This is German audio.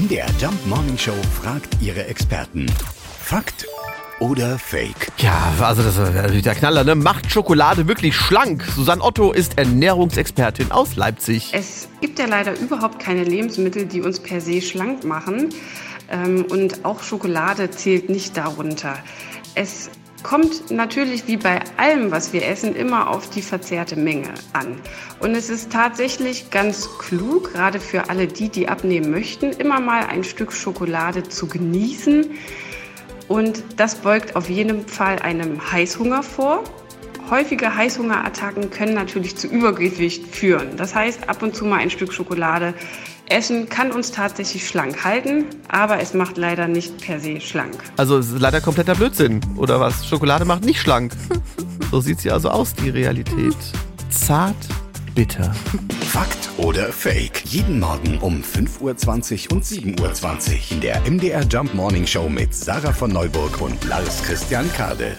MDR Jump Morning Show fragt ihre Experten. Fakt oder Fake? Ja, also das ist natürlich der Knaller, ne? Macht Schokolade wirklich schlank? Susanne Otto ist Ernährungsexpertin aus Leipzig. Es gibt ja leider überhaupt keine Lebensmittel, die uns per se schlank machen. Ähm, und auch Schokolade zählt nicht darunter. Es kommt natürlich wie bei allem, was wir essen, immer auf die verzehrte Menge an. Und es ist tatsächlich ganz klug, gerade für alle die, die abnehmen möchten, immer mal ein Stück Schokolade zu genießen. Und das beugt auf jeden Fall einem Heißhunger vor. Häufige Heißhungerattacken können natürlich zu Übergewicht führen. Das heißt, ab und zu mal ein Stück Schokolade essen kann uns tatsächlich schlank halten, aber es macht leider nicht per se schlank. Also es ist leider kompletter Blödsinn, oder was? Schokolade macht nicht schlank. So sieht sie also aus, die Realität. Zart, bitter. Fakt oder Fake? Jeden Morgen um 5.20 Uhr und 7.20 Uhr in der MDR Jump Morning Show mit Sarah von Neuburg und Lars Christian Kade.